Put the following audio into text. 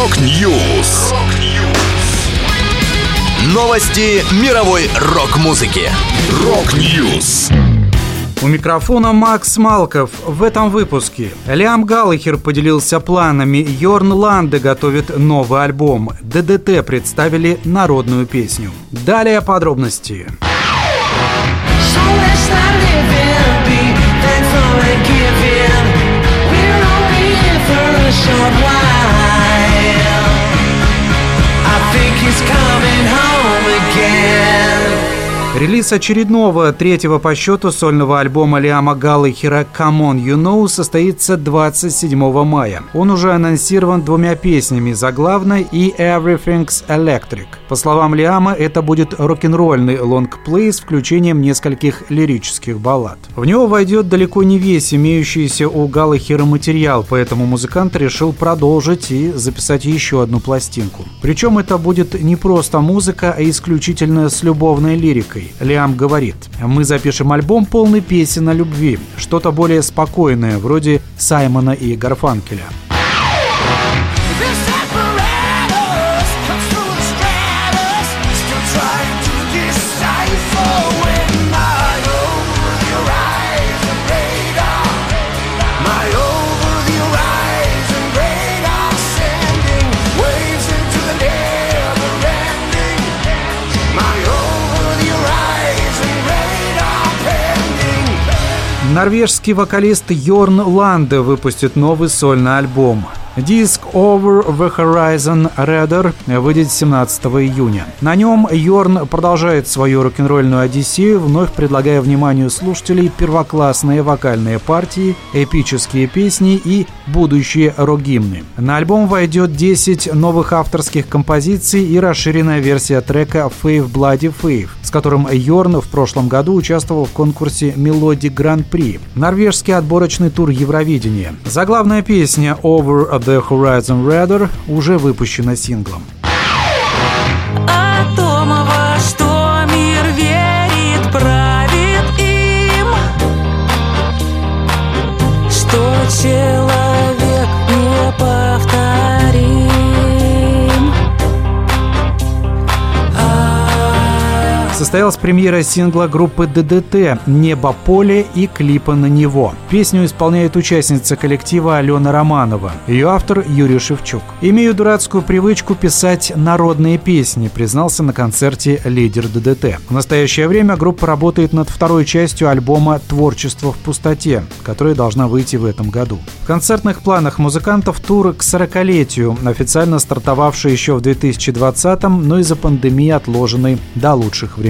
Rock News. Новости мировой рок-музыки. Rock News. У микрофона Макс Малков. В этом выпуске Лиам Галлахер поделился планами. Йорн Ланде готовит новый альбом. ДДТ представили народную песню. Далее подробности. So Релиз очередного, третьего по счету сольного альбома Лиама Галлахера «Come On You Know» состоится 27 мая. Он уже анонсирован двумя песнями «Заглавной» и «Everything's Electric». По словам Лиама, это будет рок-н-ролльный лонгплей с включением нескольких лирических баллад. В него войдет далеко не весь имеющийся у Галлахера материал, поэтому музыкант решил продолжить и записать еще одну пластинку. Причем это будет не просто музыка, а исключительно с любовной лирикой Лиам говорит, мы запишем альбом полный песен о любви, что-то более спокойное, вроде Саймона и Гарфанкеля. Норвежский вокалист Йорн Ланде выпустит новый сольный альбом. Диск Over the Horizon Radar выйдет 17 июня. На нем Йорн продолжает свою рок-н-ролльную одиссею, вновь предлагая вниманию слушателей первоклассные вокальные партии, эпические песни и будущие рок-гимны. На альбом войдет 10 новых авторских композиций и расширенная версия трека Fave Bloody Fave, с которым Йорн в прошлом году участвовал в конкурсе Мелоди Гран-при. Норвежский отборочный тур Евровидения. Заглавная песня Over The Horizon Radar уже выпущена синглом. Состоялась премьера сингла группы ДДТ «Небо поле» и клипа на него. Песню исполняет участница коллектива Алена Романова. Ее автор Юрий Шевчук. «Имею дурацкую привычку писать народные песни», признался на концерте лидер ДДТ. В настоящее время группа работает над второй частью альбома «Творчество в пустоте», которая должна выйти в этом году. В концертных планах музыкантов тур к 40-летию, официально стартовавший еще в 2020-м, но из-за пандемии отложенный до лучших времен